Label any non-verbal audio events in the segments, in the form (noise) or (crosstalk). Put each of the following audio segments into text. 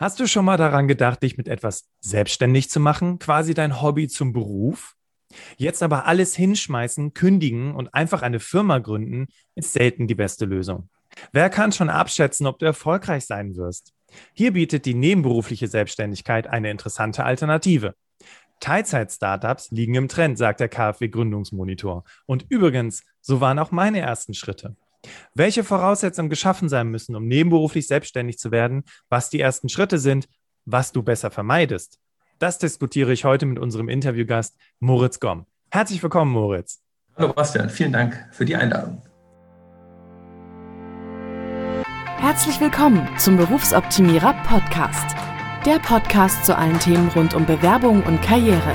Hast du schon mal daran gedacht, dich mit etwas selbstständig zu machen, quasi dein Hobby zum Beruf? Jetzt aber alles hinschmeißen, kündigen und einfach eine Firma gründen, ist selten die beste Lösung. Wer kann schon abschätzen, ob du erfolgreich sein wirst? Hier bietet die nebenberufliche Selbstständigkeit eine interessante Alternative. Teilzeit-Startups liegen im Trend, sagt der KfW Gründungsmonitor. Und übrigens, so waren auch meine ersten Schritte. Welche Voraussetzungen geschaffen sein müssen, um nebenberuflich selbstständig zu werden, was die ersten Schritte sind, was du besser vermeidest. Das diskutiere ich heute mit unserem Interviewgast Moritz Gomm. Herzlich willkommen, Moritz. Hallo Bastian, vielen Dank für die Einladung. Herzlich willkommen zum Berufsoptimierer Podcast. Der Podcast zu allen Themen rund um Bewerbung und Karriere.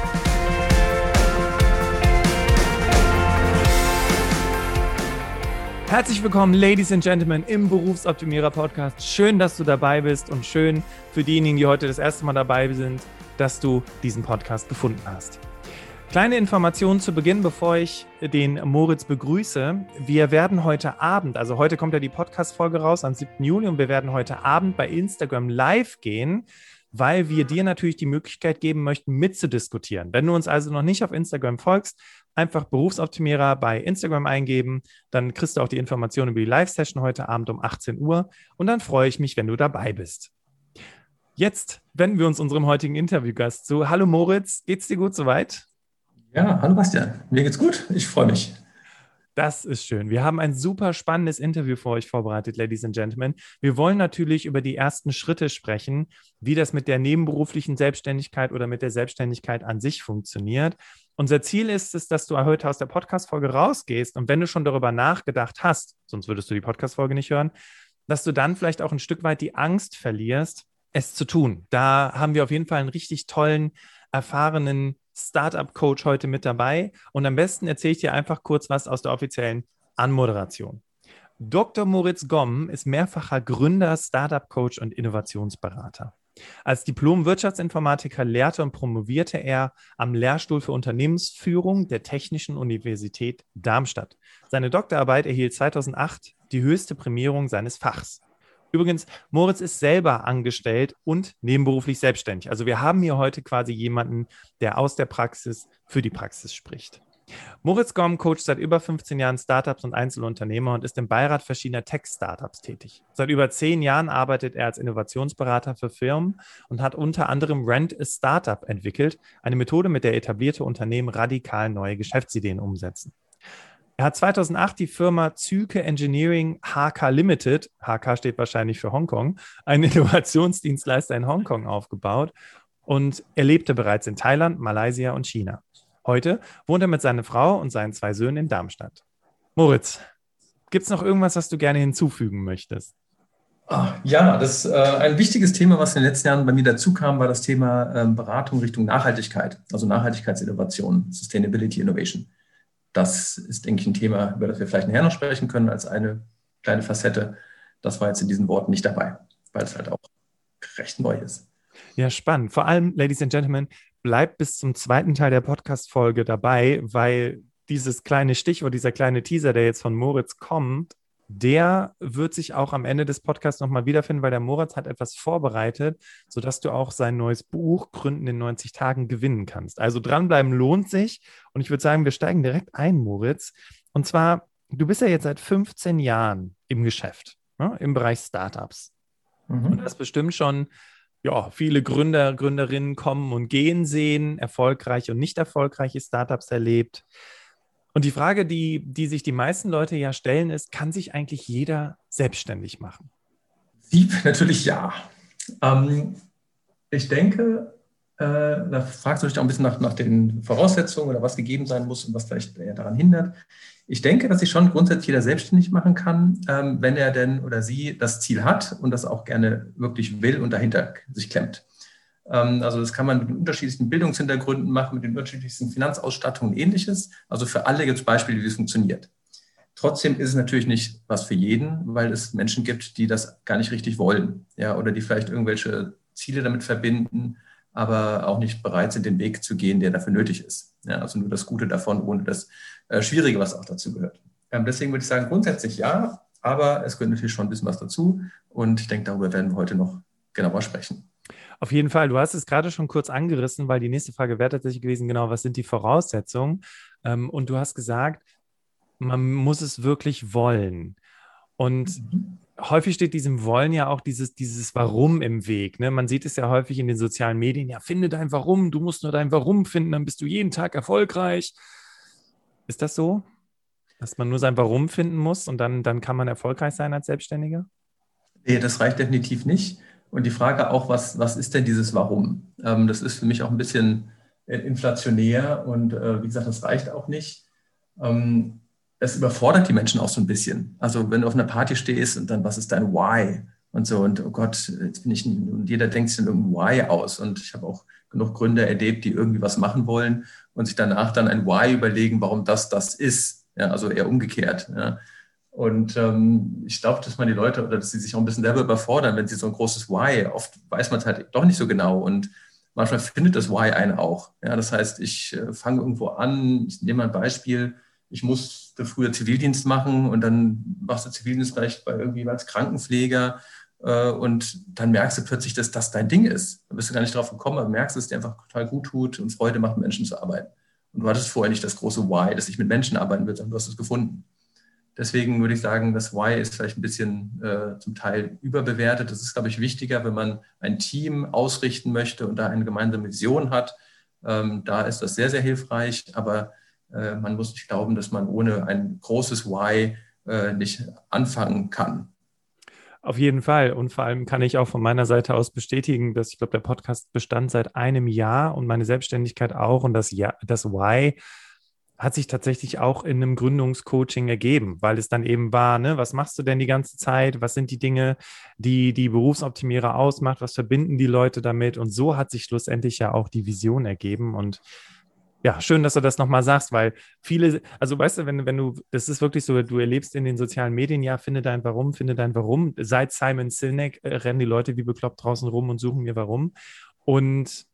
Herzlich willkommen, Ladies and Gentlemen, im Berufsoptimierer Podcast. Schön, dass du dabei bist und schön für diejenigen, die heute das erste Mal dabei sind, dass du diesen Podcast gefunden hast. Kleine Information zu Beginn, bevor ich den Moritz begrüße. Wir werden heute Abend, also heute kommt ja die Podcast-Folge raus am 7. Juli und wir werden heute Abend bei Instagram live gehen weil wir dir natürlich die Möglichkeit geben möchten, mitzudiskutieren. Wenn du uns also noch nicht auf Instagram folgst, einfach Berufsoptimierer bei Instagram eingeben, dann kriegst du auch die Informationen über die Live-Session heute Abend um 18 Uhr und dann freue ich mich, wenn du dabei bist. Jetzt wenden wir uns unserem heutigen Interviewgast zu. Hallo Moritz, geht's dir gut soweit? Ja, hallo Bastian, mir geht's gut, ich freue mich. Das ist schön. Wir haben ein super spannendes Interview für euch vorbereitet, Ladies and Gentlemen. Wir wollen natürlich über die ersten Schritte sprechen, wie das mit der nebenberuflichen Selbstständigkeit oder mit der Selbstständigkeit an sich funktioniert. Unser Ziel ist es, dass du heute aus der Podcast-Folge rausgehst und wenn du schon darüber nachgedacht hast, sonst würdest du die Podcast-Folge nicht hören, dass du dann vielleicht auch ein Stück weit die Angst verlierst, es zu tun. Da haben wir auf jeden Fall einen richtig tollen, erfahrenen Startup-Coach heute mit dabei. Und am besten erzähle ich dir einfach kurz was aus der offiziellen Anmoderation. Dr. Moritz Gomm ist mehrfacher Gründer, Startup-Coach und Innovationsberater. Als Diplom-Wirtschaftsinformatiker lehrte und promovierte er am Lehrstuhl für Unternehmensführung der Technischen Universität Darmstadt. Seine Doktorarbeit erhielt 2008 die höchste Prämierung seines Fachs. Übrigens, Moritz ist selber angestellt und nebenberuflich selbstständig. Also wir haben hier heute quasi jemanden, der aus der Praxis für die Praxis spricht. Moritz Gomm coacht seit über 15 Jahren Startups und Einzelunternehmer und ist im Beirat verschiedener Tech-Startups tätig. Seit über zehn Jahren arbeitet er als Innovationsberater für Firmen und hat unter anderem Rent a Startup entwickelt, eine Methode, mit der etablierte Unternehmen radikal neue Geschäftsideen umsetzen. Er hat 2008 die Firma Zyke Engineering HK Limited, HK steht wahrscheinlich für Hongkong, einen (laughs) Innovationsdienstleister in Hongkong aufgebaut und er lebte bereits in Thailand, Malaysia und China. Heute wohnt er mit seiner Frau und seinen zwei Söhnen in Darmstadt. Moritz, gibt es noch irgendwas, was du gerne hinzufügen möchtest? Ah, ja, das äh, ein wichtiges Thema, was in den letzten Jahren bei mir dazu kam, war das Thema ähm, Beratung Richtung Nachhaltigkeit, also Nachhaltigkeitsinnovation, Sustainability Innovation das ist, denke ich, ein Thema, über das wir vielleicht nachher noch sprechen können, als eine kleine Facette. Das war jetzt in diesen Worten nicht dabei, weil es halt auch recht neu ist. Ja, spannend. Vor allem, Ladies and Gentlemen, bleibt bis zum zweiten Teil der Podcast-Folge dabei, weil dieses kleine Stichwort, dieser kleine Teaser, der jetzt von Moritz kommt, der wird sich auch am Ende des Podcasts nochmal wiederfinden, weil der Moritz hat etwas vorbereitet, sodass du auch sein neues Buch Gründen in 90 Tagen gewinnen kannst. Also dranbleiben lohnt sich. Und ich würde sagen, wir steigen direkt ein, Moritz. Und zwar, du bist ja jetzt seit 15 Jahren im Geschäft, ne, im Bereich Startups. Mhm. Und hast bestimmt schon ja, viele Gründer, Gründerinnen kommen und gehen sehen, erfolgreiche und nicht erfolgreiche Startups erlebt. Und die Frage, die, die sich die meisten Leute ja stellen, ist, kann sich eigentlich jeder selbstständig machen? Sieb (laughs) natürlich ja. Ähm, ich denke, äh, da fragst du dich auch ein bisschen nach, nach den Voraussetzungen oder was gegeben sein muss und was vielleicht daran hindert. Ich denke, dass sich schon grundsätzlich jeder selbstständig machen kann, ähm, wenn er denn oder sie das Ziel hat und das auch gerne wirklich will und dahinter sich klemmt. Ähm, also das kann man mit den unterschiedlichsten Bildungshintergründen machen, mit den unterschiedlichsten Finanzausstattungen und ähnliches. Also für alle gibt es Beispiele, wie es funktioniert. Trotzdem ist es natürlich nicht was für jeden, weil es Menschen gibt, die das gar nicht richtig wollen, ja, oder die vielleicht irgendwelche Ziele damit verbinden, aber auch nicht bereit sind, den Weg zu gehen, der dafür nötig ist. Ja, also nur das Gute davon, ohne das äh, Schwierige, was auch dazu gehört. Ähm, deswegen würde ich sagen, grundsätzlich ja, aber es gehört natürlich schon ein bisschen was dazu. Und ich denke, darüber werden wir heute noch genauer sprechen. Auf jeden Fall. Du hast es gerade schon kurz angerissen, weil die nächste Frage wäre tatsächlich gewesen, genau, was sind die Voraussetzungen? Ähm, und du hast gesagt, man muss es wirklich wollen. Und mhm. häufig steht diesem Wollen ja auch dieses, dieses Warum im Weg. Ne? Man sieht es ja häufig in den sozialen Medien, ja, finde dein Warum, du musst nur dein Warum finden, dann bist du jeden Tag erfolgreich. Ist das so? Dass man nur sein Warum finden muss und dann, dann kann man erfolgreich sein als Selbstständiger? Nee, das reicht definitiv nicht. Und die Frage auch, was, was ist denn dieses Warum? Ähm, das ist für mich auch ein bisschen äh, inflationär und äh, wie gesagt, das reicht auch nicht. Ähm, das überfordert die Menschen auch so ein bisschen. Also wenn du auf einer Party stehst und dann, was ist dein Why? Und so, und oh Gott, jetzt bin ich, und jeder denkt sich irgendein Why aus. Und ich habe auch genug Gründer erlebt, die irgendwie was machen wollen und sich danach dann ein Why überlegen, warum das das ist. Ja, also eher umgekehrt. Ja. Und ähm, ich glaube, dass man die Leute oder dass sie sich auch ein bisschen selber überfordern, wenn sie so ein großes Why, oft weiß man es halt doch nicht so genau und manchmal findet das Why einen auch. Ja, das heißt, ich äh, fange irgendwo an, ich nehme ein Beispiel, ich musste früher Zivildienst machen und dann machst du Zivildienst vielleicht bei irgendwie als Krankenpfleger äh, und dann merkst du plötzlich, dass das dein Ding ist. Da bist du gar nicht drauf gekommen, aber merkst, dass es dir einfach total gut tut und Freude macht, mit Menschen zu arbeiten. Und du hattest vorher nicht das große Why, dass ich mit Menschen arbeiten will, sondern du hast es gefunden. Deswegen würde ich sagen, das Why ist vielleicht ein bisschen äh, zum Teil überbewertet. Das ist, glaube ich, wichtiger, wenn man ein Team ausrichten möchte und da eine gemeinsame Vision hat. Ähm, da ist das sehr, sehr hilfreich. Aber äh, man muss nicht glauben, dass man ohne ein großes Why äh, nicht anfangen kann. Auf jeden Fall. Und vor allem kann ich auch von meiner Seite aus bestätigen, dass ich glaube, der Podcast bestand seit einem Jahr und meine Selbstständigkeit auch. Und das, ja, das Why hat sich tatsächlich auch in einem Gründungscoaching ergeben, weil es dann eben war, ne, was machst du denn die ganze Zeit? Was sind die Dinge, die die Berufsoptimierer ausmacht? Was verbinden die Leute damit? Und so hat sich schlussendlich ja auch die Vision ergeben. Und ja, schön, dass du das nochmal sagst, weil viele, also weißt du, wenn, wenn du, das ist wirklich so, du erlebst in den sozialen Medien, ja, finde dein Warum, finde dein Warum. Seit Simon Sinek äh, rennen die Leute wie bekloppt draußen rum und suchen mir Warum. Und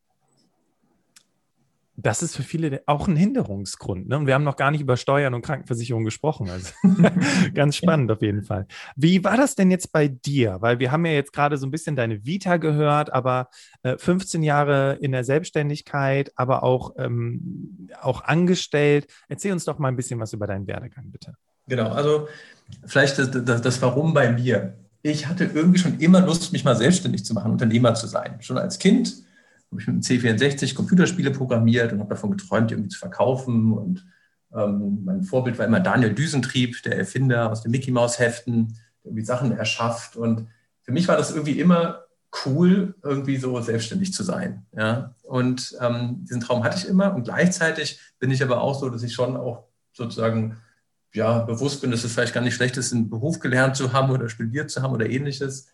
das ist für viele auch ein Hinderungsgrund. Ne? Und wir haben noch gar nicht über Steuern und Krankenversicherung gesprochen. Also (laughs) ganz spannend auf jeden Fall. Wie war das denn jetzt bei dir? Weil wir haben ja jetzt gerade so ein bisschen deine Vita gehört, aber äh, 15 Jahre in der Selbstständigkeit, aber auch, ähm, auch angestellt. Erzähl uns doch mal ein bisschen was über deinen Werdegang, bitte. Genau, also vielleicht das, das, das Warum bei mir. Ich hatte irgendwie schon immer Lust, mich mal selbstständig zu machen, Unternehmer zu sein. Schon als Kind habe ich mit dem C64 Computerspiele programmiert und habe davon geträumt, die irgendwie zu verkaufen. Und ähm, mein Vorbild war immer Daniel Düsentrieb, der Erfinder aus den Mickey Mouse Heften, der irgendwie Sachen erschafft. Und für mich war das irgendwie immer cool, irgendwie so selbstständig zu sein. Ja? Und ähm, diesen Traum hatte ich immer. Und gleichzeitig bin ich aber auch so, dass ich schon auch sozusagen ja, bewusst bin, dass es vielleicht gar nicht schlecht ist, einen Beruf gelernt zu haben oder studiert zu haben oder ähnliches.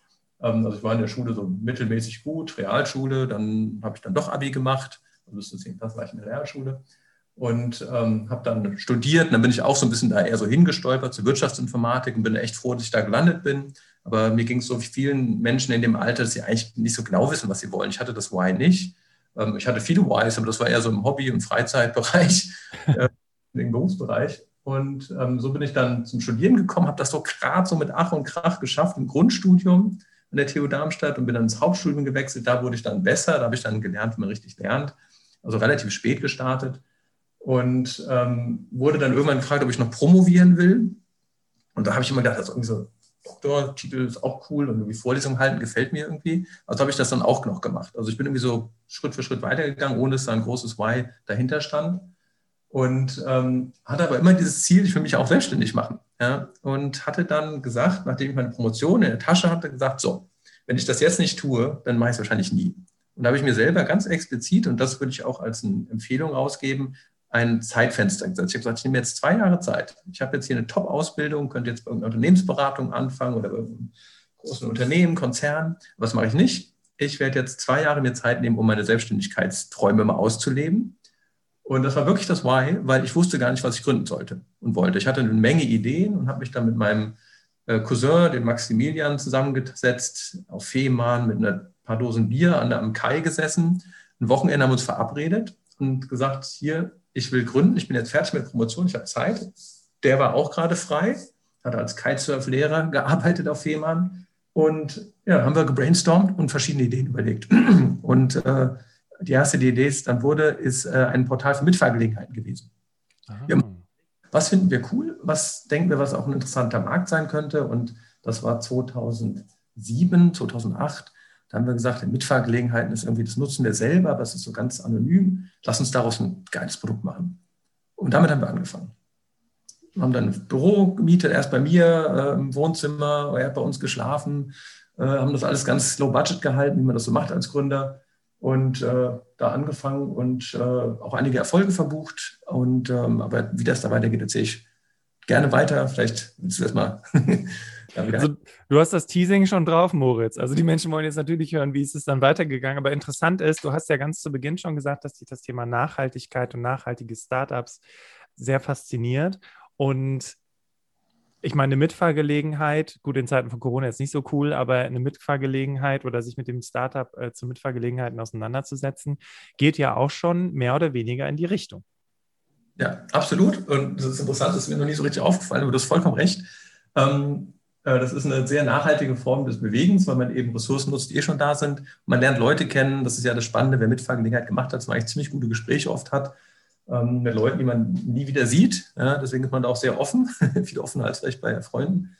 Ähm, also ich war in der Schule so mittelmäßig gut, Realschule, dann habe ich dann doch Abi gemacht, 10. Klasse war ich in der Realschule und ähm, habe dann studiert. Und dann bin ich auch so ein bisschen da eher so hingestolpert zur Wirtschaftsinformatik und bin echt froh, dass ich da gelandet bin. Aber mir ging es so vielen Menschen in dem Alter, dass sie eigentlich nicht so genau wissen, was sie wollen. Ich hatte das Why nicht. Ähm, ich hatte viele Whys, aber das war eher so im Hobby- und Freizeitbereich, (laughs) äh, im Berufsbereich. Und ähm, so bin ich dann zum Studieren gekommen, habe das so gerade so mit Ach und Krach geschafft im Grundstudium an der TU Darmstadt und bin dann ins Hauptstudium gewechselt. Da wurde ich dann besser, da habe ich dann gelernt, wie man richtig lernt. Also relativ spät gestartet und ähm, wurde dann irgendwann gefragt, ob ich noch promovieren will. Und da habe ich immer gedacht, also irgendwie so Doktortitel ist auch cool und irgendwie Vorlesungen halten gefällt mir irgendwie. Also habe ich das dann auch noch gemacht. Also ich bin irgendwie so Schritt für Schritt weitergegangen, ohne dass da ein großes Why dahinter stand. Und ähm, hatte aber immer dieses Ziel, ich will mich auch selbstständig machen. Ja, und hatte dann gesagt, nachdem ich meine Promotion in der Tasche hatte, gesagt, so, wenn ich das jetzt nicht tue, dann mache ich es wahrscheinlich nie. Und da habe ich mir selber ganz explizit, und das würde ich auch als eine Empfehlung rausgeben, ein Zeitfenster gesetzt. Ich habe gesagt, ich nehme jetzt zwei Jahre Zeit. Ich habe jetzt hier eine Top-Ausbildung, könnte jetzt bei irgendeiner Unternehmensberatung anfangen oder bei einem großen Unternehmen, Konzern. Was mache ich nicht? ich werde jetzt zwei Jahre mir Zeit nehmen, um meine Selbstständigkeitsträume mal auszuleben. Und das war wirklich das Why, weil ich wusste gar nicht, was ich gründen sollte und wollte. Ich hatte eine Menge Ideen und habe mich dann mit meinem äh, Cousin, den Maximilian, zusammengesetzt, auf Fehmarn mit ein paar Dosen Bier an der, am Kai gesessen. Ein Wochenende haben wir uns verabredet und gesagt, hier, ich will gründen, ich bin jetzt fertig mit Promotion, ich habe Zeit. Der war auch gerade frei, hat als Kitesurf-Lehrer gearbeitet auf Fehmarn. Und ja, haben wir gebrainstormt und verschiedene Ideen überlegt. (clears throat) Und äh, die erste die Idee ist dann wurde, ist äh, ein Portal für Mitfahrgelegenheiten gewesen. Ja, was finden wir cool? Was denken wir, was auch ein interessanter Markt sein könnte? Und das war 2007, 2008. Da haben wir gesagt, Mitfahrgelegenheiten ist irgendwie, das nutzen wir selber, aber es ist so ganz anonym. Lass uns daraus ein geiles Produkt machen. Und damit haben wir angefangen. Wir haben dann ein Büro gemietet, erst bei mir äh, im Wohnzimmer, er hat bei uns geschlafen, äh, haben das alles ganz low budget gehalten, wie man das so macht als Gründer und äh, da angefangen und äh, auch einige Erfolge verbucht. Und ähm, aber wie das da weitergeht, erzähle ich gerne weiter. Vielleicht willst du das mal. (laughs) also, du hast das Teasing schon drauf, Moritz. Also die Menschen wollen jetzt natürlich hören, wie ist es dann weitergegangen. Aber interessant ist, du hast ja ganz zu Beginn schon gesagt, dass dich das Thema Nachhaltigkeit und nachhaltige Startups sehr fasziniert. Und ich meine, eine Mitfahrgelegenheit, gut, in Zeiten von Corona ist nicht so cool, aber eine Mitfahrgelegenheit oder sich mit dem Startup äh, zu Mitfahrgelegenheiten auseinanderzusetzen, geht ja auch schon mehr oder weniger in die Richtung. Ja, absolut. Und das ist interessant, das ist mir noch nie so richtig aufgefallen, aber du hast vollkommen recht. Ähm, äh, das ist eine sehr nachhaltige Form des Bewegens, weil man eben Ressourcen nutzt, die eh schon da sind. Man lernt Leute kennen. Das ist ja das Spannende, wer Mitfahrgelegenheit gemacht hat, dass man eigentlich ziemlich gute Gespräche oft hat ähm, mit Leuten, die man nie wieder sieht. Ja, deswegen ist man da auch sehr offen, (laughs) viel offener als vielleicht bei Freunden.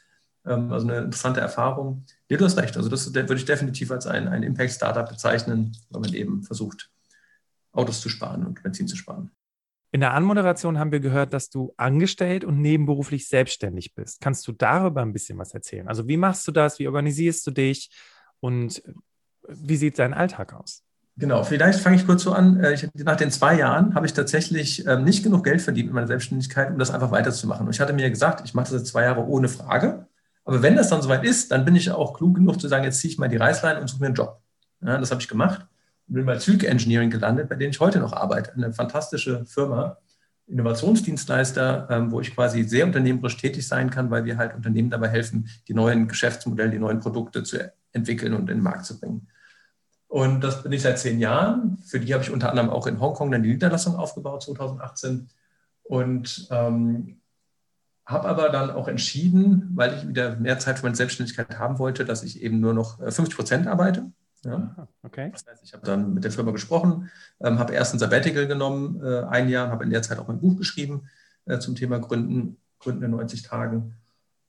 Ähm, also eine interessante Erfahrung. Ja, du hast recht. Also das würde ich definitiv als ein, ein Impact-Startup bezeichnen, weil man eben versucht, Autos zu sparen und Benzin zu sparen. In der Anmoderation haben wir gehört, dass du angestellt und nebenberuflich selbstständig bist. Kannst du darüber ein bisschen was erzählen? Also wie machst du das? Wie organisierst du dich? Und wie sieht dein Alltag aus? Genau, vielleicht fange ich kurz so an. Äh, ich, nach den zwei Jahren habe ich tatsächlich ähm, nicht genug Geld verdient mit meiner Selbstständigkeit, um das einfach weiterzumachen. Und ich hatte mir gesagt, ich mache das jetzt zwei Jahre ohne Frage. Aber wenn das dann soweit ist, dann bin ich auch klug genug zu sagen, jetzt ziehe ich mal die Reißleine und suche mir einen Job. Ja, das habe ich gemacht und bin bei Züge Engineering gelandet, bei denen ich heute noch arbeite. Eine fantastische Firma, Innovationsdienstleister, ähm, wo ich quasi sehr unternehmerisch tätig sein kann, weil wir halt Unternehmen dabei helfen, die neuen Geschäftsmodelle, die neuen Produkte zu entwickeln und in den Markt zu bringen. Und das bin ich seit zehn Jahren. Für die habe ich unter anderem auch in Hongkong dann die Niederlassung aufgebaut, 2018. Und ähm, habe aber dann auch entschieden, weil ich wieder mehr Zeit für meine Selbstständigkeit haben wollte, dass ich eben nur noch 50 äh, Prozent arbeite. Ja. Okay. Das heißt, ich habe dann mit der Firma gesprochen, ähm, habe erst ein Sabbatical genommen, äh, ein Jahr, habe in der Zeit auch mein Buch geschrieben äh, zum Thema Gründen, Gründen in 90 Tagen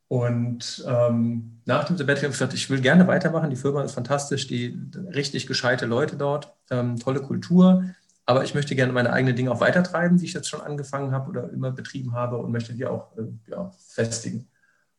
und ähm, nach dem Sabbatical habe ich gesagt, ich will gerne weitermachen. Die Firma ist fantastisch, die richtig gescheite Leute dort, ähm, tolle Kultur. Aber ich möchte gerne meine eigenen Dinge auch weitertreiben, die ich jetzt schon angefangen habe oder immer betrieben habe und möchte die auch äh, ja, festigen.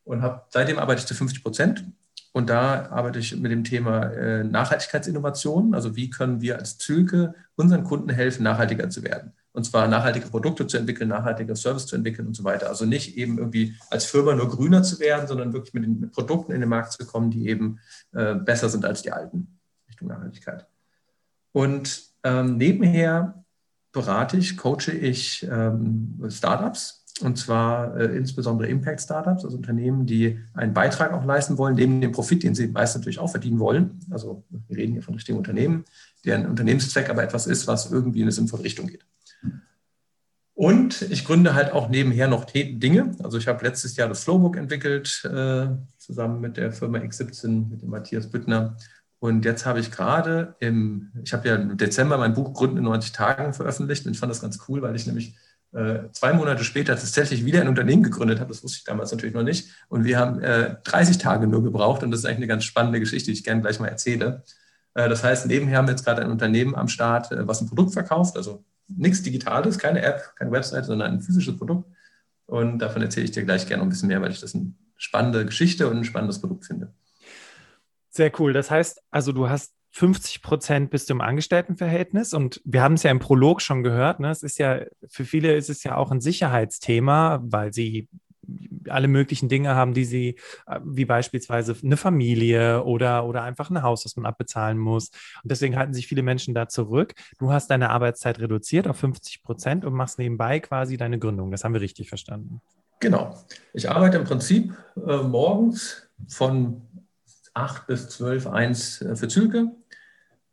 Und habe seitdem arbeite ich zu 50 Prozent. Und da arbeite ich mit dem Thema äh, Nachhaltigkeitsinnovation. Also wie können wir als Zülke unseren Kunden helfen, nachhaltiger zu werden? Und zwar nachhaltige Produkte zu entwickeln, nachhaltige Service zu entwickeln und so weiter. Also nicht eben irgendwie als Firma nur grüner zu werden, sondern wirklich mit den mit Produkten in den Markt zu kommen, die eben äh, besser sind als die alten Richtung Nachhaltigkeit. Und ähm, nebenher berate ich, coache ich ähm, Startups und zwar äh, insbesondere Impact-Startups, also Unternehmen, die einen Beitrag auch leisten wollen, neben dem Profit, den sie meist natürlich auch verdienen wollen. Also wir reden hier von richtigen Unternehmen, deren Unternehmenszweck aber etwas ist, was irgendwie in eine sinnvolle Richtung geht. Und ich gründe halt auch nebenher noch Dinge. Also ich habe letztes Jahr das Flowbook entwickelt, äh, zusammen mit der Firma X17, mit dem Matthias Büttner. Und jetzt habe ich gerade im, ich habe ja im Dezember mein Buch Gründen in 90 Tagen veröffentlicht und ich fand das ganz cool, weil ich nämlich äh, zwei Monate später tatsächlich wieder ein Unternehmen gegründet habe. Das wusste ich damals natürlich noch nicht. Und wir haben äh, 30 Tage nur gebraucht und das ist eigentlich eine ganz spannende Geschichte, die ich gerne gleich mal erzähle. Äh, das heißt, nebenher haben wir jetzt gerade ein Unternehmen am Start, äh, was ein Produkt verkauft, also nichts Digitales, keine App, keine Website, sondern ein physisches Produkt. Und davon erzähle ich dir gleich gerne ein bisschen mehr, weil ich das eine spannende Geschichte und ein spannendes Produkt finde. Sehr cool. Das heißt, also du hast 50 Prozent bist du im Angestelltenverhältnis und wir haben es ja im Prolog schon gehört. Ne? Es ist ja für viele ist es ja auch ein Sicherheitsthema, weil sie alle möglichen Dinge haben, die sie, äh, wie beispielsweise eine Familie oder, oder einfach ein Haus, das man abbezahlen muss. Und deswegen halten sich viele Menschen da zurück. Du hast deine Arbeitszeit reduziert auf 50 Prozent und machst nebenbei quasi deine Gründung. Das haben wir richtig verstanden. Genau. Ich arbeite im Prinzip äh, morgens von 8 bis 12, 1 äh, für Züge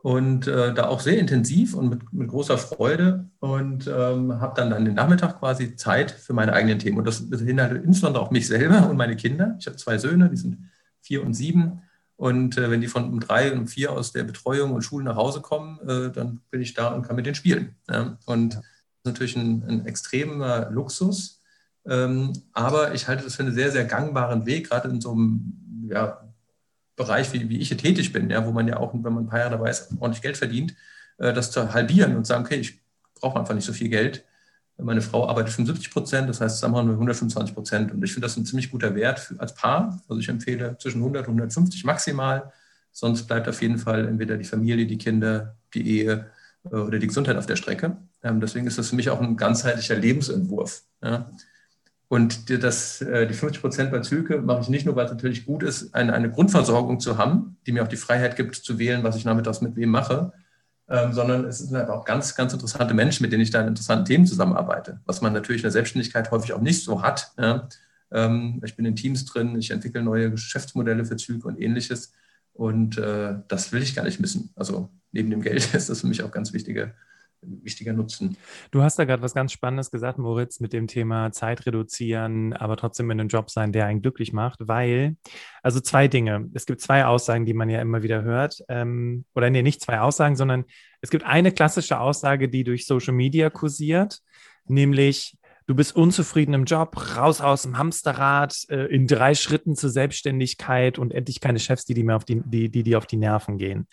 und äh, da auch sehr intensiv und mit, mit großer Freude und ähm, habe dann, dann den Nachmittag quasi Zeit für meine eigenen Themen. Und das beinhaltet insbesondere auch mich selber und meine Kinder. Ich habe zwei Söhne, die sind vier und sieben. Und äh, wenn die von um drei und um vier aus der Betreuung und Schule nach Hause kommen, äh, dann bin ich da und kann mit denen spielen. Ja? Und ja. das ist natürlich ein, ein extremer Luxus. Ähm, aber ich halte das für einen sehr, sehr gangbaren Weg, gerade in so einem ja, Bereich, wie, wie ich hier tätig bin, ja, wo man ja auch, wenn man ein paar Jahre dabei ist, ordentlich Geld verdient, äh, das zu halbieren und sagen, okay, ich brauche einfach nicht so viel Geld. Meine Frau arbeitet 75 Prozent, das heißt, zusammen haben wir 125 Prozent. Und ich finde das ein ziemlich guter Wert für, als Paar. Also ich empfehle zwischen 100 und 150 maximal. Sonst bleibt auf jeden Fall entweder die Familie, die Kinder, die Ehe äh, oder die Gesundheit auf der Strecke. Ähm, deswegen ist das für mich auch ein ganzheitlicher Lebensentwurf. Ja. Und das, äh, die 50 Prozent bei Zülke mache ich nicht nur, weil es natürlich gut ist, eine, eine Grundversorgung zu haben, die mir auch die Freiheit gibt, zu wählen, was ich nachmittags mit wem mache, ähm, sondern es sind auch ganz, ganz interessante Menschen, mit denen ich da in interessanten Themen zusammenarbeite, was man natürlich in der Selbstständigkeit häufig auch nicht so hat. Ja. Ähm, ich bin in Teams drin, ich entwickle neue Geschäftsmodelle für Züge und ähnliches. Und äh, das will ich gar nicht missen. Also neben dem Geld (laughs) ist das für mich auch ganz wichtige wichtiger Nutzen. Du hast da gerade was ganz Spannendes gesagt, Moritz, mit dem Thema Zeit reduzieren, aber trotzdem in einem Job sein, der einen glücklich macht, weil, also zwei Dinge. Es gibt zwei Aussagen, die man ja immer wieder hört. Ähm, oder nee, nicht zwei Aussagen, sondern es gibt eine klassische Aussage, die durch Social Media kursiert, nämlich, du bist unzufrieden im Job, raus aus dem Hamsterrad, äh, in drei Schritten zur Selbstständigkeit und endlich keine Chefs, die, mir auf die, die, die, die auf die Nerven gehen.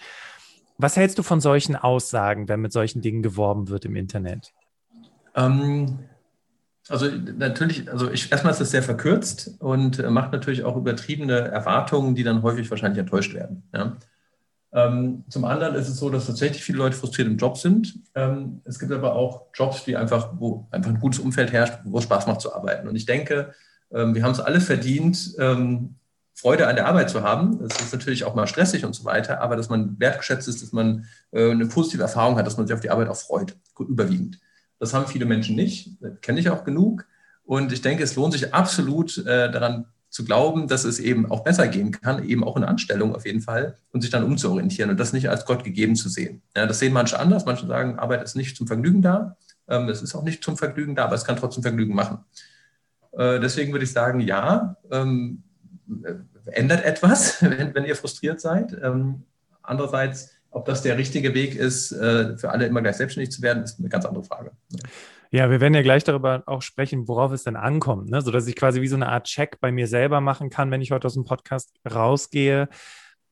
Was hältst du von solchen Aussagen, wenn mit solchen Dingen geworben wird im Internet? Ähm, also natürlich, also ich, erstmal ist das sehr verkürzt und äh, macht natürlich auch übertriebene Erwartungen, die dann häufig wahrscheinlich enttäuscht werden. Ja. Ähm, zum anderen ist es so, dass tatsächlich viele Leute frustriert im Job sind. Ähm, es gibt aber auch Jobs, die einfach, wo einfach ein gutes Umfeld herrscht, wo es Spaß macht zu arbeiten. Und ich denke, ähm, wir haben es alle verdient, ähm, Freude an der Arbeit zu haben. Das ist natürlich auch mal stressig und so weiter, aber dass man wertgeschätzt ist, dass man äh, eine positive Erfahrung hat, dass man sich auf die Arbeit auch freut, überwiegend. Das haben viele Menschen nicht, kenne ich auch genug. Und ich denke, es lohnt sich absolut äh, daran zu glauben, dass es eben auch besser gehen kann, eben auch in Anstellung auf jeden Fall, und sich dann umzuorientieren und das nicht als Gott gegeben zu sehen. Ja, das sehen manche anders. Manche sagen, Arbeit ist nicht zum Vergnügen da. Ähm, es ist auch nicht zum Vergnügen da, aber es kann trotzdem Vergnügen machen. Äh, deswegen würde ich sagen, ja, ähm, ändert etwas, (laughs) wenn, wenn ihr frustriert seid. Ähm, andererseits, ob das der richtige Weg ist, äh, für alle immer gleich selbstständig zu werden, ist eine ganz andere Frage. Ja, wir werden ja gleich darüber auch sprechen, worauf es denn ankommt, ne? sodass ich quasi wie so eine Art Check bei mir selber machen kann, wenn ich heute aus dem Podcast rausgehe.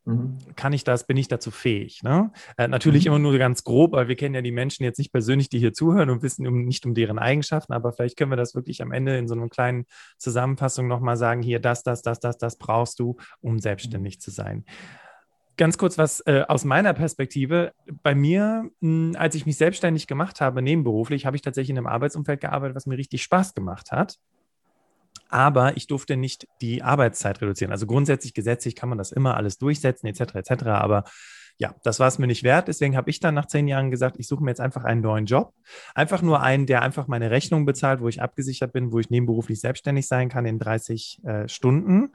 Mhm. Kann ich das, bin ich dazu fähig? Ne? Äh, natürlich mhm. immer nur ganz grob, weil wir kennen ja die Menschen jetzt nicht persönlich, die hier zuhören und wissen um, nicht um deren Eigenschaften, aber vielleicht können wir das wirklich am Ende in so einer kleinen Zusammenfassung nochmal sagen, hier das, das, das, das, das brauchst du, um selbstständig zu sein. Ganz kurz was äh, aus meiner Perspektive. Bei mir, mh, als ich mich selbstständig gemacht habe, nebenberuflich, habe ich tatsächlich in einem Arbeitsumfeld gearbeitet, was mir richtig Spaß gemacht hat aber ich durfte nicht die Arbeitszeit reduzieren. Also grundsätzlich gesetzlich kann man das immer alles durchsetzen, etc., etc. Aber ja, das war es mir nicht wert. Deswegen habe ich dann nach zehn Jahren gesagt, ich suche mir jetzt einfach einen neuen Job. Einfach nur einen, der einfach meine Rechnung bezahlt, wo ich abgesichert bin, wo ich nebenberuflich selbstständig sein kann in 30 äh, Stunden.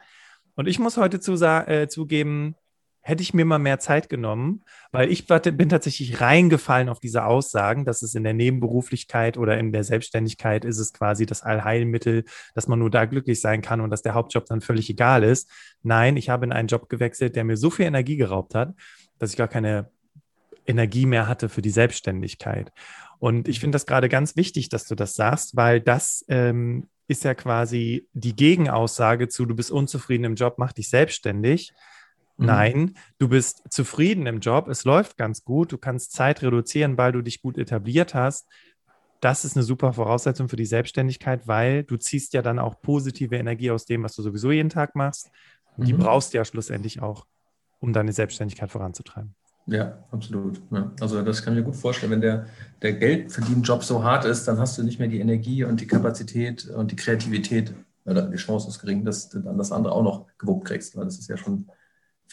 Und ich muss heute zu, äh, zugeben, hätte ich mir mal mehr Zeit genommen, weil ich bin tatsächlich reingefallen auf diese Aussagen, dass es in der Nebenberuflichkeit oder in der Selbstständigkeit ist es quasi das Allheilmittel, dass man nur da glücklich sein kann und dass der Hauptjob dann völlig egal ist. Nein, ich habe in einen Job gewechselt, der mir so viel Energie geraubt hat, dass ich gar keine Energie mehr hatte für die Selbstständigkeit. Und ich finde das gerade ganz wichtig, dass du das sagst, weil das ähm, ist ja quasi die Gegenaussage zu, du bist unzufrieden im Job, mach dich selbstständig. Mhm. Nein, du bist zufrieden im Job, es läuft ganz gut, du kannst Zeit reduzieren, weil du dich gut etabliert hast. Das ist eine super Voraussetzung für die Selbstständigkeit, weil du ziehst ja dann auch positive Energie aus dem, was du sowieso jeden Tag machst. Die mhm. brauchst du ja schlussendlich auch, um deine Selbstständigkeit voranzutreiben. Ja, absolut. Ja. Also das kann ich mir gut vorstellen. Wenn der, der Geldverdienjob so hart ist, dann hast du nicht mehr die Energie und die Kapazität und die Kreativität, oder die Chance ist gering, dass du dann das andere auch noch gewuppt kriegst, weil das ist ja schon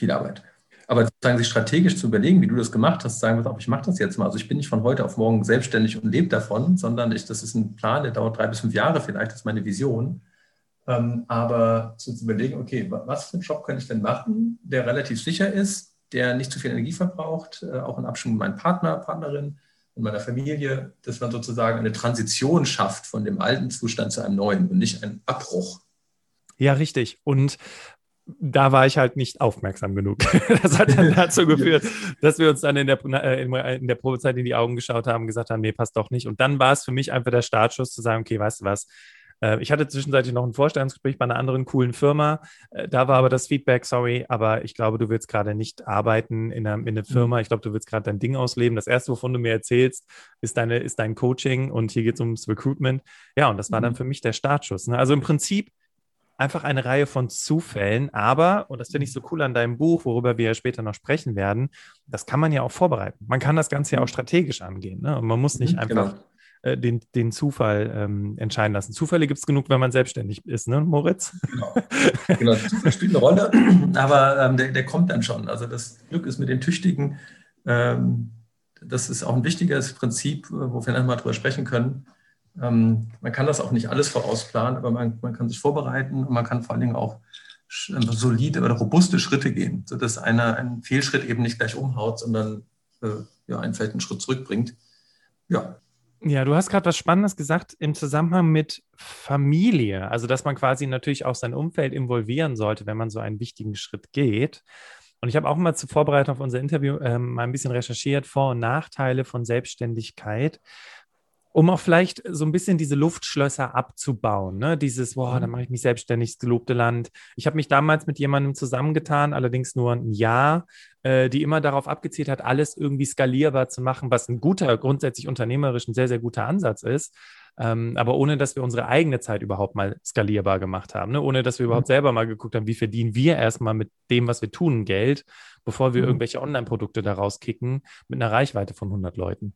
viel Arbeit. Aber sozusagen sich strategisch zu überlegen, wie du das gemacht hast, sagen wir, ich mache das jetzt mal. Also ich bin nicht von heute auf morgen selbstständig und lebe davon, sondern ich, das ist ein Plan, der dauert drei bis fünf Jahre vielleicht, das ist meine Vision. Ähm, aber zu, überlegen, okay, was für einen Job kann ich denn machen, der relativ sicher ist, der nicht zu viel Energie verbraucht, äh, auch in Abstimmung mit meinem Partner, Partnerin und meiner Familie, dass man sozusagen eine Transition schafft von dem alten Zustand zu einem neuen und nicht einen Abbruch. Ja, richtig. Und da war ich halt nicht aufmerksam genug. (laughs) Das hat dann dazu geführt, dass wir uns dann in der, äh, in der Probezeit in die Augen geschaut haben, gesagt haben, nee, passt doch nicht. Und dann war es für mich einfach der Startschuss zu sagen, okay, weißt du was, äh, ich hatte zwischenzeitlich noch ein Vorstellungsgespräch bei einer anderen coolen Firma. Äh, da war aber das Feedback, sorry, aber ich glaube, du willst gerade nicht arbeiten in einer, in einer Firma. Ich glaube, du willst gerade dein Ding ausleben. Das Erste, wovon du mir erzählst, ist, deine, ist dein Coaching und hier geht es ums Recruitment. Ja, und das war dann mhm. für mich der Startschuss. Ne? Also im Prinzip einfach eine Reihe von Zufällen, aber, und das finde ich so cool an deinem Buch, worüber wir ja später noch sprechen werden, das kann man ja auch vorbereiten. Man kann das Ganze ja auch strategisch angehen. Ne? Und man muss nicht mhm, einfach genau. Äh, den, den Zufall ähm, entscheiden lassen. Zufälle gibt es genug, wenn man selbstständig ist, ne, Moritz? Genau, genau Zufall spielt eine Rolle, (clears throat) aber ähm, der, der kommt dann schon. Also das Glück ist mit den Tüchtigen, ähm, das ist auch ein wichtiges Prinzip, wo wir mal drüber sprechen können. Ähm, man kann das auch nicht alles vorausplanen, aber man, man kann sich vorbereiten und man kann vor allen Dingen auch solide oder robuste Schritte gehen, sodass einer einen Fehlschritt eben nicht gleich umhaut, sondern äh, ja, einen vielleicht einen Schritt zurückbringt. Ja, ja, du hast gerade was Spannendes gesagt im Zusammenhang mit Familie. Also, dass man quasi natürlich auch sein Umfeld involvieren sollte, wenn man so einen wichtigen Schritt geht. Und ich habe auch mal zur Vorbereitung auf unser Interview ähm, mal ein bisschen recherchiert, Vor- und Nachteile von Selbstständigkeit um auch vielleicht so ein bisschen diese Luftschlösser abzubauen. Ne? Dieses, boah, dann mhm. mache ich mich selbstständig, das gelobte Land. Ich habe mich damals mit jemandem zusammengetan, allerdings nur ein Jahr, äh, die immer darauf abgezielt hat, alles irgendwie skalierbar zu machen, was ein guter, grundsätzlich unternehmerisch ein sehr, sehr guter Ansatz ist. Ähm, aber ohne, dass wir unsere eigene Zeit überhaupt mal skalierbar gemacht haben, ne? ohne dass wir überhaupt mhm. selber mal geguckt haben, wie verdienen wir erstmal mit dem, was wir tun, Geld, bevor wir mhm. irgendwelche Online-Produkte daraus kicken mit einer Reichweite von 100 Leuten.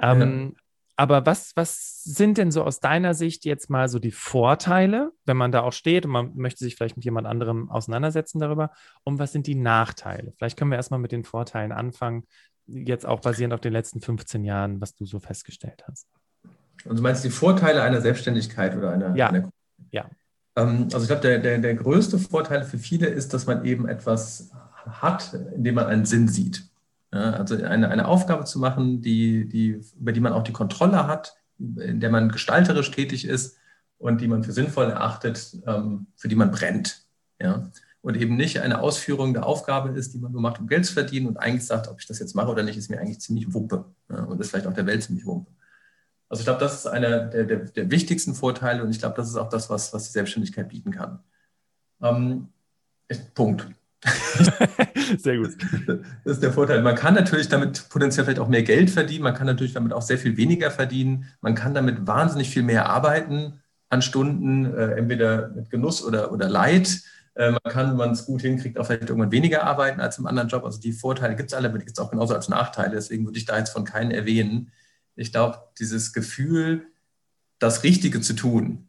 Ähm, ja. Aber was, was sind denn so aus deiner Sicht jetzt mal so die Vorteile, wenn man da auch steht und man möchte sich vielleicht mit jemand anderem auseinandersetzen darüber? Und was sind die Nachteile? Vielleicht können wir erstmal mit den Vorteilen anfangen, jetzt auch basierend auf den letzten 15 Jahren, was du so festgestellt hast. Und du meinst die Vorteile einer Selbstständigkeit oder einer? Ja. Einer ja. Ähm, also ich glaube, der, der, der größte Vorteil für viele ist, dass man eben etwas hat, in dem man einen Sinn sieht. Ja, also eine, eine Aufgabe zu machen, die, die, über die man auch die Kontrolle hat, in der man gestalterisch tätig ist und die man für sinnvoll erachtet, ähm, für die man brennt. Ja? Und eben nicht eine Ausführung der Aufgabe ist, die man nur macht, um Geld zu verdienen und eigentlich sagt, ob ich das jetzt mache oder nicht, ist mir eigentlich ziemlich Wumpe. Ja? Und ist vielleicht auch der Welt ziemlich Wumpe. Also ich glaube, das ist einer der, der, der, wichtigsten Vorteile und ich glaube, das ist auch das, was, was die Selbstständigkeit bieten kann. Ähm, Punkt. (laughs) sehr gut. Das ist der Vorteil. Man kann natürlich damit potenziell vielleicht auch mehr Geld verdienen. Man kann natürlich damit auch sehr viel weniger verdienen. Man kann damit wahnsinnig viel mehr arbeiten an Stunden, äh, entweder mit Genuss oder, oder Leid. Äh, man kann, wenn man es gut hinkriegt, auch vielleicht irgendwann weniger arbeiten als im anderen Job. Also die Vorteile gibt es alle, aber die gibt es auch genauso als Nachteile. Deswegen würde ich da jetzt von keinen erwähnen. Ich glaube, dieses Gefühl, das Richtige zu tun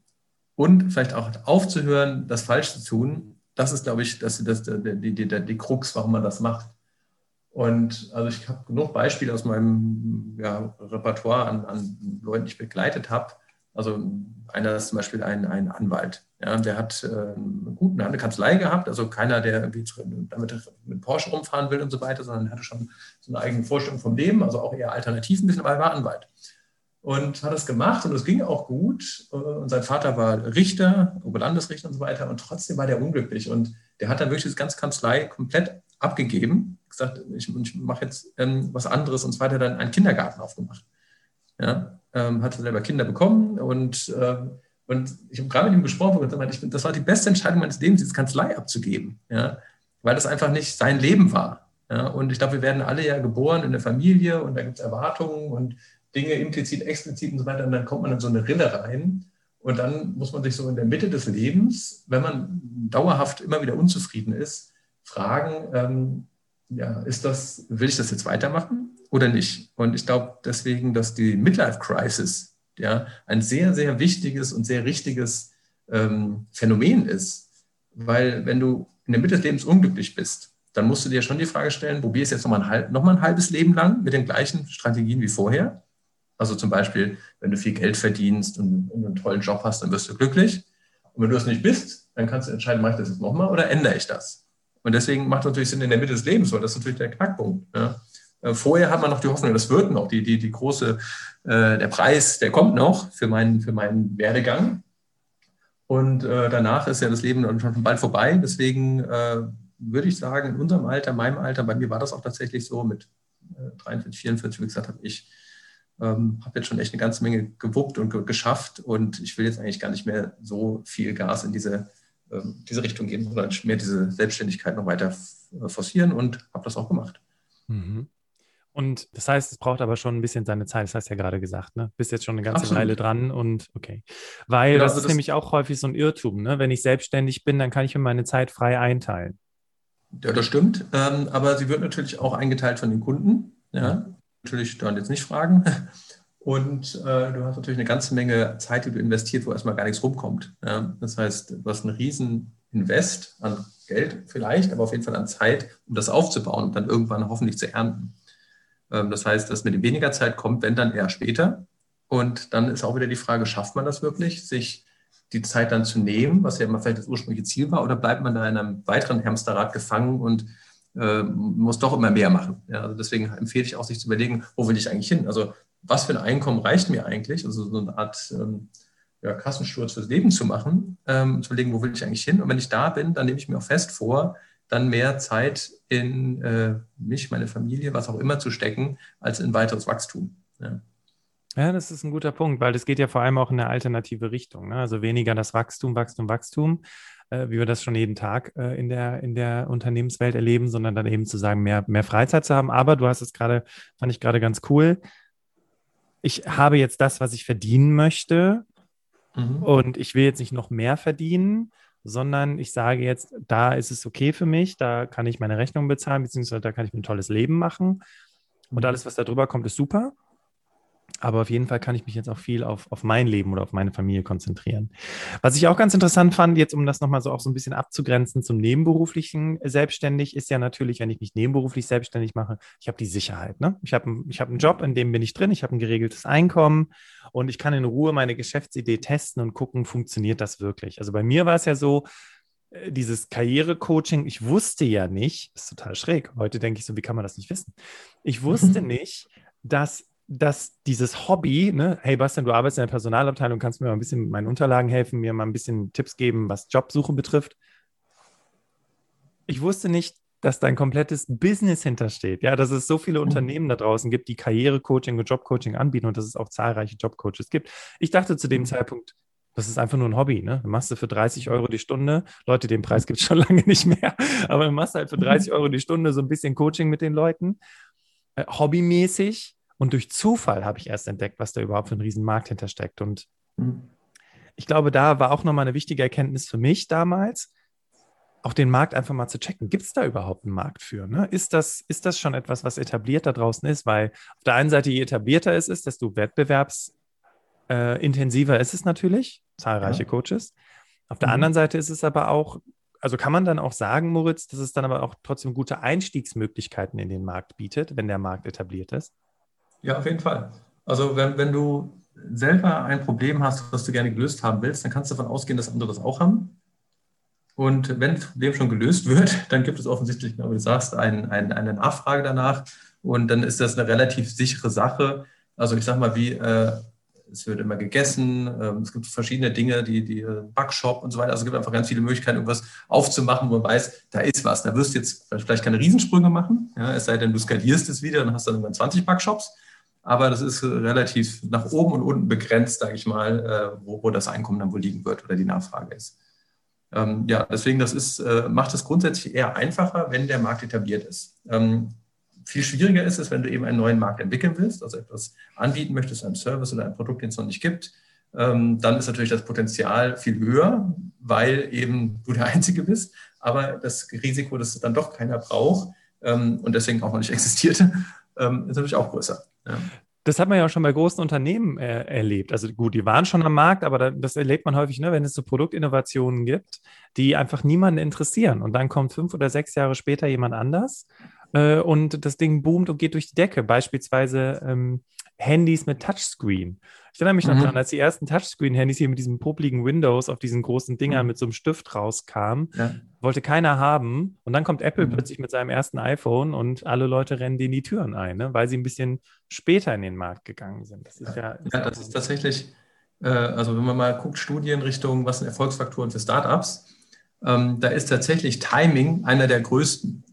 und vielleicht auch aufzuhören, das Falsche zu tun, das ist, glaube ich, das, das, die, die, die, die Krux, warum man das macht. Und also ich habe genug Beispiele aus meinem ja, Repertoire an, an, Leuten, die ich begleitet habe. Also einer ist zum Beispiel ein, ein Anwalt. Ja, der hat äh, eine, gute, eine Kanzlei gehabt, also keiner, der damit mit Porsche rumfahren will und so weiter, sondern hatte schon so eine eigene Vorstellung vom Leben, also auch eher alternativ ein bisschen, aber er war Anwalt und hat das gemacht und es ging auch gut. Und sein Vater war Richter, Oberlandesrichter und so weiter und trotzdem war der unglücklich und der hat dann wirklich das ganze Kanzlei komplett abgegeben, gesagt, ich, ich mache jetzt ähm, was anderes und so weiter, dann einen Kindergarten aufgemacht. Ja, ähm, hat selber Kinder bekommen und, ähm, und ich habe gerade mit ihm gesprochen und gesagt, ich, das war die beste Entscheidung meines Lebens, diese Kanzlei abzugeben, ja, weil das einfach nicht sein Leben war. Ja, und ich glaube, wir werden alle ja geboren in der Familie und da gibt es Erwartungen und Dinge implizit, explizit und so weiter. Und dann kommt man in so eine Rille rein. Und dann muss man sich so in der Mitte des Lebens, wenn man dauerhaft immer wieder unzufrieden ist, fragen, ähm, ja, ist das, will ich das jetzt weitermachen oder nicht? Und ich glaube deswegen, dass die Midlife Crisis ja, ein sehr, sehr wichtiges und sehr richtiges ähm, Phänomen ist. Weil wenn du in der Mitte des Lebens unglücklich bist, dann musst du dir schon die Frage stellen, probier es jetzt noch mal, ein, noch ein halbes Leben lang mit den gleichen Strategien wie vorher. Also zum Beispiel, wenn du viel Geld verdienst und, einen tollen Job hast, dann wirst du glücklich. Und wenn du es nicht bist, dann kannst du entscheiden, mache ich das jetzt nochmal oder ändere ich das? Und deswegen macht es natürlich Sinn in der Mitte des Lebens, weil das ist natürlich der Knackpunkt. Äh, vorher hat man noch die Hoffnung, das wird noch, die, die, die große, äh, der Preis, der kommt noch für meinen, für meinen Werdegang. Und äh, danach ist ja das Leben schon bald vorbei. Deswegen äh, würde ich sagen, in unserem Alter, meinem Alter, bei mir war das auch tatsächlich so mit äh, 43, 44, wie gesagt, habe ich ähm, habe jetzt schon echt eine ganze Menge gewuppt und ge geschafft und ich will jetzt eigentlich gar nicht mehr so viel Gas in diese, ähm, diese Richtung geben, sondern mehr diese Selbstständigkeit noch weiter forcieren und habe das auch gemacht. Mhm. Und das heißt, es braucht aber schon ein bisschen seine Zeit, das hast du ja gerade gesagt, ne? Bist jetzt schon eine ganze Absolut. Weile dran und okay. Weil genau, das also ist das nämlich auch häufig so ein Irrtum, ne? Wenn ich selbstständig bin, dann kann ich mir meine Zeit frei einteilen. Ja, das stimmt. Ähm, aber sie wird natürlich auch eingeteilt von den Kunden. Ja? Natürlich dann jetzt nicht fragen. (laughs) Und äh, du hast natürlich eine ganze Menge Zeit, die du investiert, wo erstmal gar nichts rumkommt. Ja? Das heißt, du hast einen riesen Invest an Geld vielleicht, aber auf jeden Fall an Zeit, um das aufzubauen und dann irgendwann hoffentlich zu ernten. Ähm, das heißt, dass mit weniger Zeit kommt, wenn dann eher später. Und dann ist auch wieder die Frage, schafft man das wirklich, sich die Zeit dann zu nehmen, was ja immer vielleicht das ursprüngliche Ziel war, oder bleibt man da in einem weiteren Hamsterrad gefangen und äh, muss doch immer mehr machen? Ja, also deswegen empfehle ich auch, sich zu überlegen, wo will ich eigentlich hin? Also was für ein Einkommen reicht mir eigentlich? Also so eine Art ähm, ja, Kassensturz fürs Leben zu machen, ähm, zu überlegen, wo will ich eigentlich hin? Und wenn ich da bin, dann nehme ich mir auch fest vor, dann mehr Zeit in äh, mich, meine Familie, was auch immer zu stecken, als in weiteres Wachstum. Ja. Ja, das ist ein guter Punkt, weil das geht ja vor allem auch in eine alternative Richtung. Ne? Also weniger das Wachstum, Wachstum, Wachstum, äh, wie wir das schon jeden Tag äh, in, der, in der Unternehmenswelt erleben, sondern dann eben zu sagen, mehr, mehr Freizeit zu haben. Aber du hast es gerade, fand ich gerade ganz cool. Ich habe jetzt das, was ich verdienen möchte. Mhm. Und ich will jetzt nicht noch mehr verdienen, sondern ich sage jetzt, da ist es okay für mich, da kann ich meine Rechnung bezahlen, beziehungsweise da kann ich mir ein tolles Leben machen. Und mhm. alles, was da drüber kommt, ist super. Aber auf jeden Fall kann ich mich jetzt auch viel auf, auf mein Leben oder auf meine Familie konzentrieren. Was ich auch ganz interessant fand, jetzt um das nochmal so auch so ein bisschen abzugrenzen zum nebenberuflichen selbstständig, ist ja natürlich, wenn ich mich nebenberuflich selbstständig mache, ich habe die Sicherheit. Ne? Ich habe ich hab einen Job, in dem bin ich drin, ich habe ein geregeltes Einkommen und ich kann in Ruhe meine Geschäftsidee testen und gucken, funktioniert das wirklich. Also bei mir war es ja so, äh, dieses Karrierecoaching, ich wusste ja nicht, ist total schräg. Heute denke ich so, wie kann man das nicht wissen? Ich wusste (laughs) nicht, dass dass dieses Hobby, ne, hey Bastian, du arbeitest in der Personalabteilung, kannst mir mal ein bisschen mit meinen Unterlagen helfen, mir mal ein bisschen Tipps geben, was Jobsuche betrifft. Ich wusste nicht, dass dein komplettes Business hintersteht. Ja, dass es so viele mhm. Unternehmen da draußen gibt, die Karrierecoaching und Jobcoaching anbieten und dass es auch zahlreiche Jobcoaches gibt. Ich dachte zu dem mhm. Zeitpunkt, das ist einfach nur ein Hobby, ne? Du machst du für 30 Euro die Stunde. Leute, den Preis gibt es schon (laughs) lange nicht mehr. Aber du machst halt für 30 mhm. Euro die Stunde so ein bisschen Coaching mit den Leuten. Äh, hobbymäßig und durch Zufall habe ich erst entdeckt, was da überhaupt für ein Riesenmarkt hintersteckt. Und mhm. ich glaube, da war auch nochmal eine wichtige Erkenntnis für mich damals, auch den Markt einfach mal zu checken. Gibt es da überhaupt einen Markt für? Ne? Ist, das, ist das schon etwas, was etabliert da draußen ist? Weil auf der einen Seite, je etablierter es ist, desto wettbewerbsintensiver äh, ist es natürlich, zahlreiche ja. Coaches. Auf der mhm. anderen Seite ist es aber auch, also kann man dann auch sagen, Moritz, dass es dann aber auch trotzdem gute Einstiegsmöglichkeiten in den Markt bietet, wenn der Markt etabliert ist? Ja, auf jeden Fall. Also wenn, wenn du selber ein Problem hast, was du gerne gelöst haben willst, dann kannst du davon ausgehen, dass andere das auch haben. Und wenn das Problem schon gelöst wird, (laughs) dann gibt es offensichtlich, wie du sagst, ein, ein, eine Nachfrage danach. Und dann ist das eine relativ sichere Sache. Also ich sage mal, wie äh, es wird immer gegessen, äh, es gibt verschiedene Dinge, die, die äh, Backshop und so weiter. Also es gibt einfach ganz viele Möglichkeiten, irgendwas aufzumachen, wo man weiß, da ist was. Da wirst du jetzt vielleicht keine Riesensprünge machen, ja, es sei denn, du skalierst es wieder, dann hast du dann irgendwann 20 Backshops aber das ist relativ nach oben und unten begrenzt, sage ich mal, äh, wo, wo, das Einkommen dann wohl liegen wird oder die Nachfrage ist. Ähm, ja, deswegen das ist, äh, macht es grundsätzlich eher einfacher, wenn der Markt etabliert ist. Ähm, viel schwieriger ist es, wenn du eben einen neuen Markt entwickeln willst, also etwas anbieten möchtest, einen Service oder ein Produkt, den es noch nicht gibt. Ähm, dann ist natürlich das Potenzial viel höher, weil eben du der Einzige bist. Aber das Risiko, dass es dann doch keiner braucht ähm, und deswegen auch noch nicht (laughs) existierte, ähm, ist natürlich auch größer. Das hat man ja auch schon bei großen Unternehmen äh, erlebt. Also gut, die waren schon am Markt, aber da, das erlebt man häufig, ne, wenn es so Produktinnovationen gibt, die einfach niemanden interessieren. Und dann kommt fünf oder sechs Jahre später jemand anders äh, und das Ding boomt und geht durch die Decke. Beispielsweise ähm, Handys mit Touchscreen. Ich erinnere mich mhm. noch daran, als die ersten Touchscreen-Handys hier mit diesem popligen Windows auf diesen großen Dingern mhm. mit so einem Stift rauskamen, ja. wollte keiner haben. Und dann kommt Apple mhm. plötzlich mit seinem ersten iPhone und alle Leute rennen denen die Türen ein, ne? weil sie ein bisschen später in den Markt gegangen sind. Das ist ja, ist ja das ist tatsächlich, äh, also wenn man mal guckt, Studien Richtung, was sind Erfolgsfaktoren für Startups, ähm, da ist tatsächlich Timing einer der größten.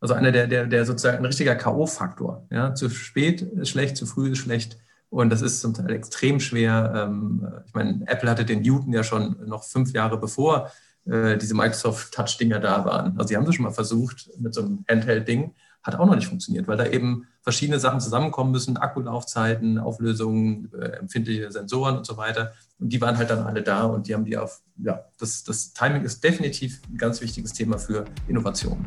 Also einer der, der, der sozusagen ein richtiger K.O.-Faktor. Ja? Zu spät ist schlecht, zu früh ist schlecht. Und das ist zum Teil extrem schwer. Ähm, ich meine, Apple hatte den Newton ja schon noch fünf Jahre bevor äh, diese Microsoft Touch-Dinger da waren. Also sie haben das schon mal versucht mit so einem Handheld-Ding, hat auch noch nicht funktioniert, weil da eben verschiedene Sachen zusammenkommen müssen, Akkulaufzeiten, Auflösungen, äh, empfindliche Sensoren und so weiter. Und die waren halt dann alle da und die haben die auf, ja, das, das Timing ist definitiv ein ganz wichtiges Thema für Innovation.